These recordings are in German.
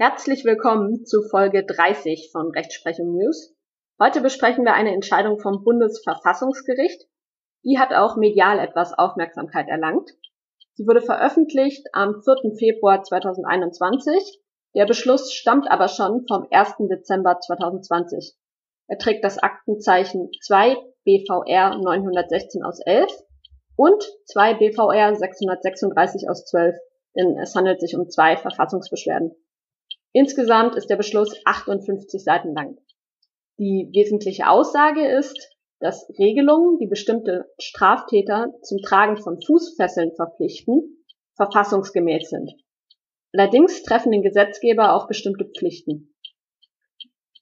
Herzlich willkommen zu Folge 30 von Rechtsprechung News. Heute besprechen wir eine Entscheidung vom Bundesverfassungsgericht. Die hat auch medial etwas Aufmerksamkeit erlangt. Sie wurde veröffentlicht am 4. Februar 2021. Der Beschluss stammt aber schon vom 1. Dezember 2020. Er trägt das Aktenzeichen 2 BVR 916 aus 11 und 2 BVR 636 aus 12, denn es handelt sich um zwei Verfassungsbeschwerden. Insgesamt ist der Beschluss 58 Seiten lang. Die wesentliche Aussage ist, dass Regelungen, die bestimmte Straftäter zum Tragen von Fußfesseln verpflichten, verfassungsgemäß sind. Allerdings treffen den Gesetzgeber auch bestimmte Pflichten.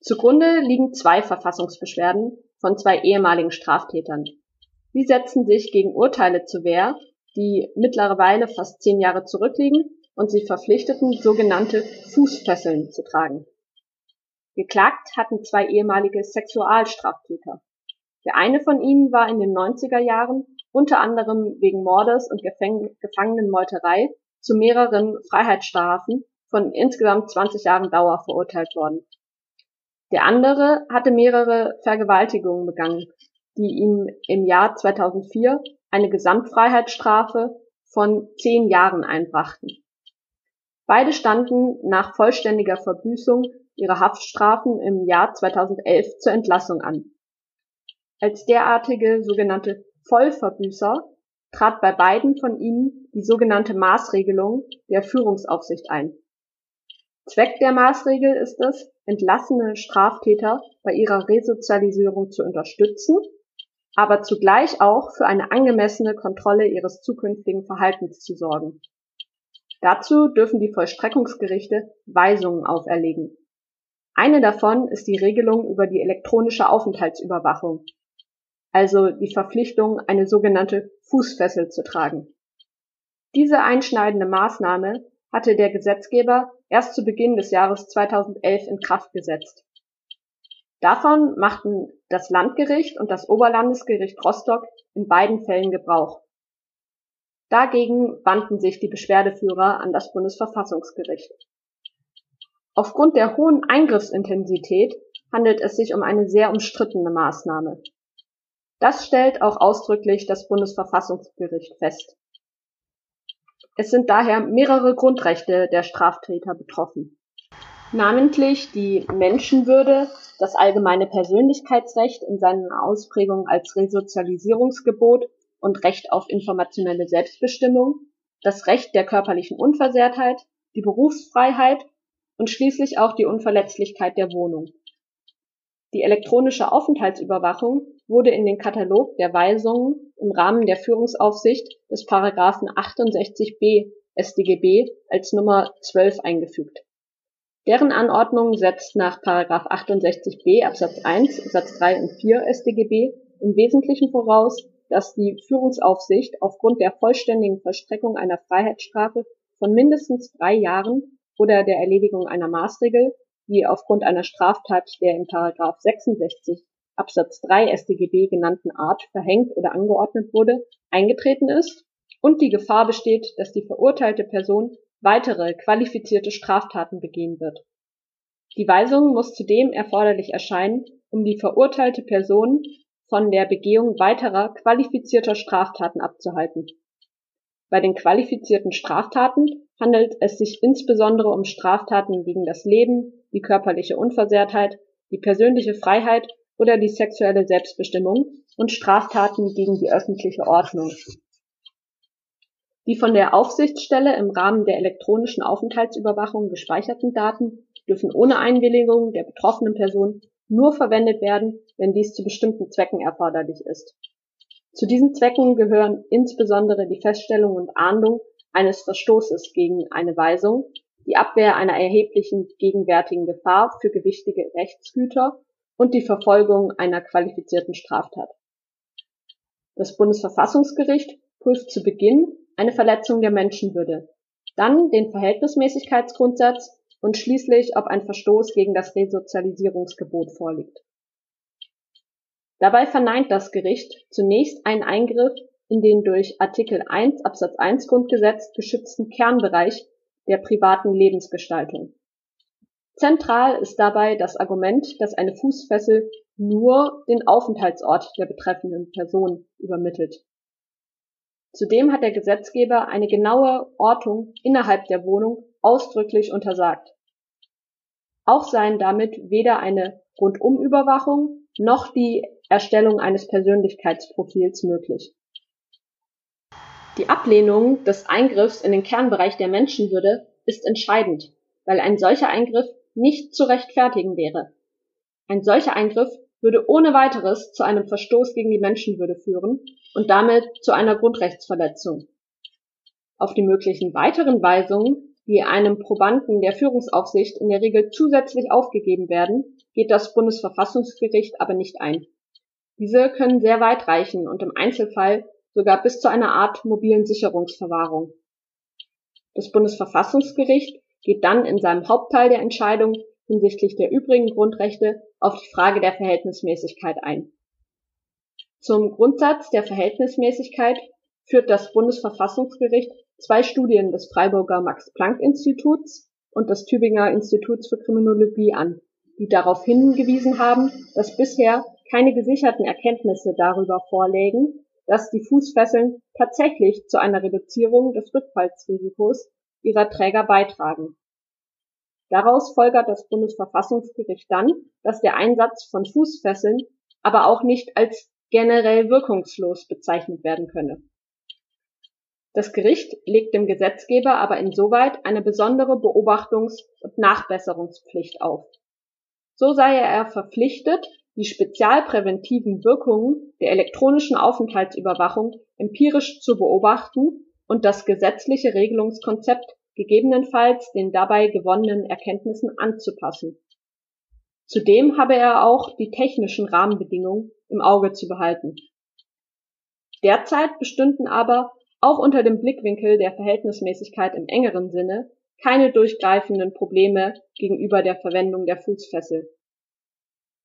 Zugrunde liegen zwei Verfassungsbeschwerden von zwei ehemaligen Straftätern. Sie setzen sich gegen Urteile zur Wehr, die mittlerweile fast zehn Jahre zurückliegen und sie verpflichteten, sogenannte Fußfesseln zu tragen. Geklagt hatten zwei ehemalige Sexualstraftäter. Der eine von ihnen war in den 90er Jahren unter anderem wegen Mordes und Gefäng Gefangenenmeuterei zu mehreren Freiheitsstrafen von insgesamt 20 Jahren Dauer verurteilt worden. Der andere hatte mehrere Vergewaltigungen begangen, die ihm im Jahr 2004 eine Gesamtfreiheitsstrafe von zehn Jahren einbrachten. Beide standen nach vollständiger Verbüßung ihrer Haftstrafen im Jahr 2011 zur Entlassung an. Als derartige sogenannte Vollverbüßer trat bei beiden von ihnen die sogenannte Maßregelung der Führungsaufsicht ein. Zweck der Maßregel ist es, entlassene Straftäter bei ihrer Resozialisierung zu unterstützen, aber zugleich auch für eine angemessene Kontrolle ihres zukünftigen Verhaltens zu sorgen. Dazu dürfen die Vollstreckungsgerichte Weisungen auferlegen. Eine davon ist die Regelung über die elektronische Aufenthaltsüberwachung, also die Verpflichtung, eine sogenannte Fußfessel zu tragen. Diese einschneidende Maßnahme hatte der Gesetzgeber erst zu Beginn des Jahres 2011 in Kraft gesetzt. Davon machten das Landgericht und das Oberlandesgericht Rostock in beiden Fällen Gebrauch. Dagegen wandten sich die Beschwerdeführer an das Bundesverfassungsgericht. Aufgrund der hohen Eingriffsintensität handelt es sich um eine sehr umstrittene Maßnahme. Das stellt auch ausdrücklich das Bundesverfassungsgericht fest. Es sind daher mehrere Grundrechte der Straftäter betroffen. Namentlich die Menschenwürde, das allgemeine Persönlichkeitsrecht in seinen Ausprägungen als Resozialisierungsgebot und Recht auf informationelle Selbstbestimmung, das Recht der körperlichen Unversehrtheit, die Berufsfreiheit und schließlich auch die Unverletzlichkeit der Wohnung. Die elektronische Aufenthaltsüberwachung wurde in den Katalog der Weisungen im Rahmen der Führungsaufsicht des Paragraphen 68b StGB als Nummer 12 eingefügt. Deren Anordnung setzt nach Paragraph 68b Absatz 1 Satz 3 und 4 StGB im Wesentlichen voraus, dass die Führungsaufsicht aufgrund der vollständigen Vollstreckung einer Freiheitsstrafe von mindestens drei Jahren oder der Erledigung einer Maßregel, die aufgrund einer Straftat der in Paragraph 66 Absatz 3 StGB genannten Art verhängt oder angeordnet wurde, eingetreten ist und die Gefahr besteht, dass die verurteilte Person weitere qualifizierte Straftaten begehen wird. Die Weisung muss zudem erforderlich erscheinen, um die verurteilte Person von der Begehung weiterer qualifizierter Straftaten abzuhalten. Bei den qualifizierten Straftaten handelt es sich insbesondere um Straftaten gegen das Leben, die körperliche Unversehrtheit, die persönliche Freiheit oder die sexuelle Selbstbestimmung und Straftaten gegen die öffentliche Ordnung. Die von der Aufsichtsstelle im Rahmen der elektronischen Aufenthaltsüberwachung gespeicherten Daten dürfen ohne Einwilligung der betroffenen Person nur verwendet werden, wenn dies zu bestimmten Zwecken erforderlich ist. Zu diesen Zwecken gehören insbesondere die Feststellung und Ahndung eines Verstoßes gegen eine Weisung, die Abwehr einer erheblichen gegenwärtigen Gefahr für gewichtige Rechtsgüter und die Verfolgung einer qualifizierten Straftat. Das Bundesverfassungsgericht prüft zu Beginn eine Verletzung der Menschenwürde, dann den Verhältnismäßigkeitsgrundsatz und schließlich, ob ein Verstoß gegen das Resozialisierungsgebot vorliegt. Dabei verneint das Gericht zunächst einen Eingriff in den durch Artikel 1 Absatz 1 Grundgesetz geschützten Kernbereich der privaten Lebensgestaltung. Zentral ist dabei das Argument, dass eine Fußfessel nur den Aufenthaltsort der betreffenden Person übermittelt. Zudem hat der Gesetzgeber eine genaue Ortung innerhalb der Wohnung ausdrücklich untersagt. Auch seien damit weder eine Rundumüberwachung noch die Erstellung eines Persönlichkeitsprofils möglich. Die Ablehnung des Eingriffs in den Kernbereich der Menschenwürde ist entscheidend, weil ein solcher Eingriff nicht zu rechtfertigen wäre. Ein solcher Eingriff würde ohne weiteres zu einem Verstoß gegen die Menschenwürde führen und damit zu einer Grundrechtsverletzung. Auf die möglichen weiteren Weisungen, die einem Probanden der Führungsaufsicht in der Regel zusätzlich aufgegeben werden, geht das Bundesverfassungsgericht aber nicht ein. Diese können sehr weit reichen und im Einzelfall sogar bis zu einer Art mobilen Sicherungsverwahrung. Das Bundesverfassungsgericht geht dann in seinem Hauptteil der Entscheidung hinsichtlich der übrigen Grundrechte auf die Frage der Verhältnismäßigkeit ein. Zum Grundsatz der Verhältnismäßigkeit führt das Bundesverfassungsgericht zwei Studien des Freiburger Max-Planck-Instituts und des Tübinger Instituts für Kriminologie an, die darauf hingewiesen haben, dass bisher keine gesicherten Erkenntnisse darüber vorlägen, dass die Fußfesseln tatsächlich zu einer Reduzierung des Rückfallsrisikos ihrer Träger beitragen. Daraus folgert das Bundesverfassungsgericht dann, dass der Einsatz von Fußfesseln aber auch nicht als generell wirkungslos bezeichnet werden könne. Das Gericht legt dem Gesetzgeber aber insoweit eine besondere Beobachtungs- und Nachbesserungspflicht auf. So sei er verpflichtet, die spezialpräventiven Wirkungen der elektronischen Aufenthaltsüberwachung empirisch zu beobachten und das gesetzliche Regelungskonzept gegebenenfalls den dabei gewonnenen Erkenntnissen anzupassen. Zudem habe er auch die technischen Rahmenbedingungen im Auge zu behalten. Derzeit bestünden aber auch unter dem Blickwinkel der Verhältnismäßigkeit im engeren Sinne keine durchgreifenden Probleme gegenüber der Verwendung der Fußfessel.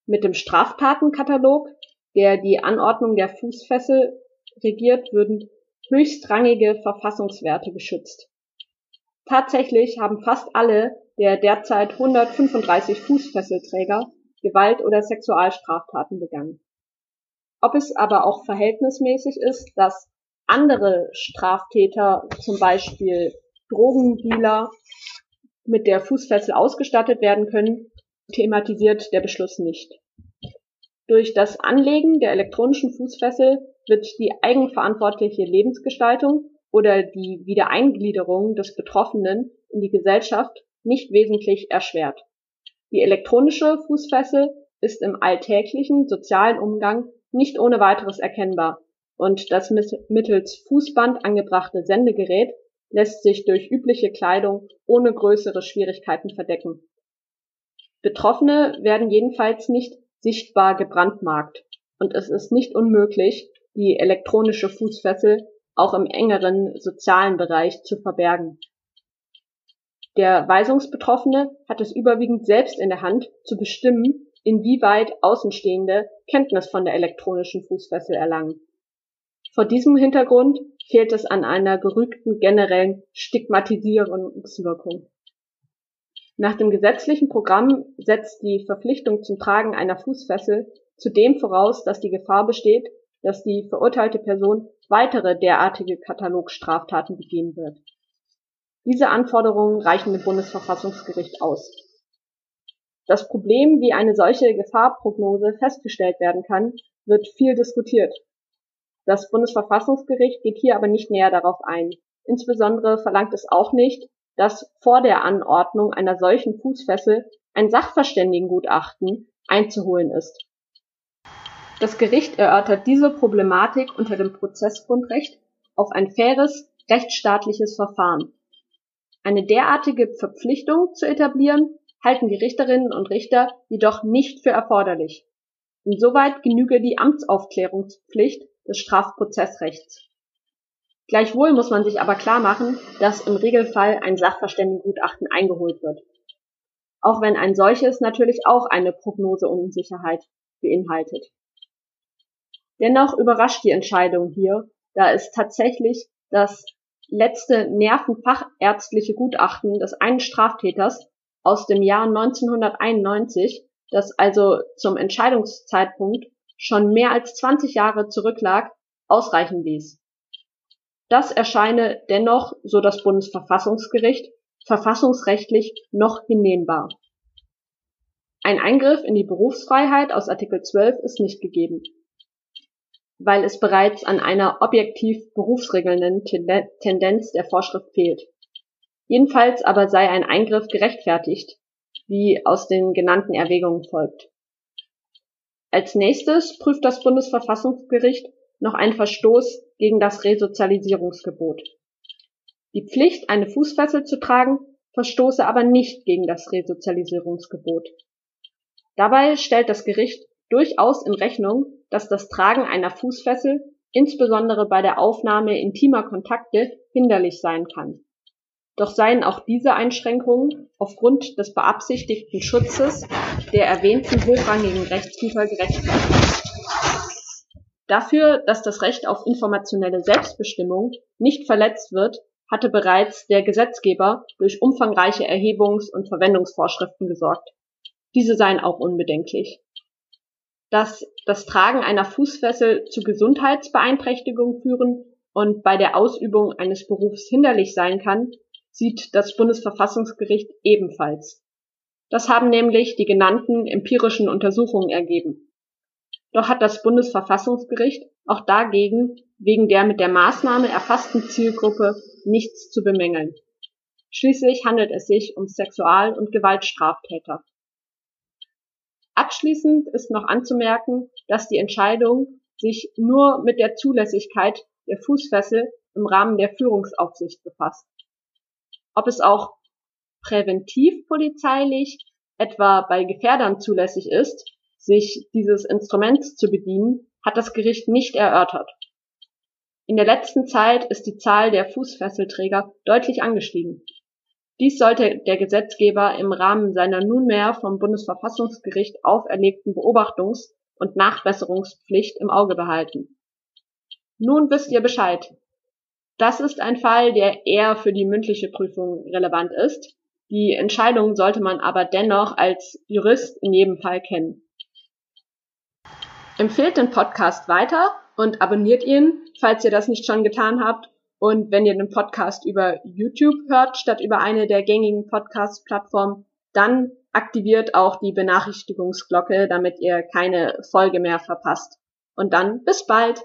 Mit dem Straftatenkatalog, der die Anordnung der Fußfessel regiert, würden höchstrangige Verfassungswerte geschützt. Tatsächlich haben fast alle der derzeit 135 Fußfesselträger Gewalt- oder Sexualstraftaten begangen. Ob es aber auch verhältnismäßig ist, dass andere Straftäter, zum Beispiel Drogendealer, mit der Fußfessel ausgestattet werden können, thematisiert der Beschluss nicht. Durch das Anlegen der elektronischen Fußfessel wird die eigenverantwortliche Lebensgestaltung oder die Wiedereingliederung des Betroffenen in die Gesellschaft nicht wesentlich erschwert. Die elektronische Fußfessel ist im alltäglichen sozialen Umgang nicht ohne weiteres erkennbar und das mittels Fußband angebrachte Sendegerät lässt sich durch übliche Kleidung ohne größere Schwierigkeiten verdecken. Betroffene werden jedenfalls nicht sichtbar gebrandmarkt und es ist nicht unmöglich, die elektronische Fußfessel auch im engeren sozialen Bereich zu verbergen. Der Weisungsbetroffene hat es überwiegend selbst in der Hand, zu bestimmen, inwieweit Außenstehende Kenntnis von der elektronischen Fußfessel erlangen. Vor diesem Hintergrund fehlt es an einer gerügten generellen Stigmatisierungswirkung. Nach dem gesetzlichen Programm setzt die Verpflichtung zum Tragen einer Fußfessel zudem voraus, dass die Gefahr besteht, dass die verurteilte Person weitere derartige Katalogstraftaten begehen wird. Diese Anforderungen reichen dem Bundesverfassungsgericht aus. Das Problem, wie eine solche Gefahrprognose festgestellt werden kann, wird viel diskutiert. Das Bundesverfassungsgericht geht hier aber nicht näher darauf ein. Insbesondere verlangt es auch nicht, dass vor der Anordnung einer solchen Fußfessel ein Sachverständigengutachten einzuholen ist. Das Gericht erörtert diese Problematik unter dem Prozessgrundrecht auf ein faires, rechtsstaatliches Verfahren. Eine derartige Verpflichtung zu etablieren, halten die Richterinnen und Richter jedoch nicht für erforderlich. Insoweit genüge die Amtsaufklärungspflicht des Strafprozessrechts. Gleichwohl muss man sich aber klar machen, dass im Regelfall ein Sachverständigengutachten eingeholt wird. Auch wenn ein solches natürlich auch eine Prognoseunsicherheit beinhaltet. Dennoch überrascht die Entscheidung hier, da es tatsächlich das letzte nervenfachärztliche Gutachten des einen Straftäters aus dem Jahr 1991, das also zum Entscheidungszeitpunkt schon mehr als 20 Jahre zurücklag, ausreichen ließ. Das erscheine dennoch, so das Bundesverfassungsgericht, verfassungsrechtlich noch hinnehmbar. Ein Eingriff in die Berufsfreiheit aus Artikel 12 ist nicht gegeben, weil es bereits an einer objektiv berufsregelnden Tendenz der Vorschrift fehlt. Jedenfalls aber sei ein Eingriff gerechtfertigt, wie aus den genannten Erwägungen folgt. Als nächstes prüft das Bundesverfassungsgericht noch einen Verstoß gegen das Resozialisierungsgebot. Die Pflicht, eine Fußfessel zu tragen, verstoße aber nicht gegen das Resozialisierungsgebot. Dabei stellt das Gericht durchaus in Rechnung, dass das Tragen einer Fußfessel insbesondere bei der Aufnahme intimer Kontakte hinderlich sein kann. Doch seien auch diese Einschränkungen aufgrund des beabsichtigten Schutzes der erwähnten hochrangigen Rechtsgüter gerechtfertigt. Dafür, dass das Recht auf informationelle Selbstbestimmung nicht verletzt wird, hatte bereits der Gesetzgeber durch umfangreiche Erhebungs- und Verwendungsvorschriften gesorgt. Diese seien auch unbedenklich. Dass das Tragen einer Fußfessel zu Gesundheitsbeeinträchtigungen führen und bei der Ausübung eines Berufs hinderlich sein kann, sieht das Bundesverfassungsgericht ebenfalls. Das haben nämlich die genannten empirischen Untersuchungen ergeben. Doch hat das Bundesverfassungsgericht auch dagegen wegen der mit der Maßnahme erfassten Zielgruppe nichts zu bemängeln. Schließlich handelt es sich um Sexual- und Gewaltstraftäter. Abschließend ist noch anzumerken, dass die Entscheidung sich nur mit der Zulässigkeit der Fußfessel im Rahmen der Führungsaufsicht befasst. Ob es auch präventiv polizeilich, etwa bei Gefährdern zulässig ist, sich dieses Instruments zu bedienen, hat das Gericht nicht erörtert. In der letzten Zeit ist die Zahl der Fußfesselträger deutlich angestiegen. Dies sollte der Gesetzgeber im Rahmen seiner nunmehr vom Bundesverfassungsgericht auferlegten Beobachtungs- und Nachbesserungspflicht im Auge behalten. Nun wisst ihr Bescheid. Das ist ein Fall, der eher für die mündliche Prüfung relevant ist. Die Entscheidung sollte man aber dennoch als Jurist in jedem Fall kennen. Empfehlt den Podcast weiter und abonniert ihn, falls ihr das nicht schon getan habt. Und wenn ihr den Podcast über YouTube hört, statt über eine der gängigen Podcast-Plattformen, dann aktiviert auch die Benachrichtigungsglocke, damit ihr keine Folge mehr verpasst. Und dann bis bald!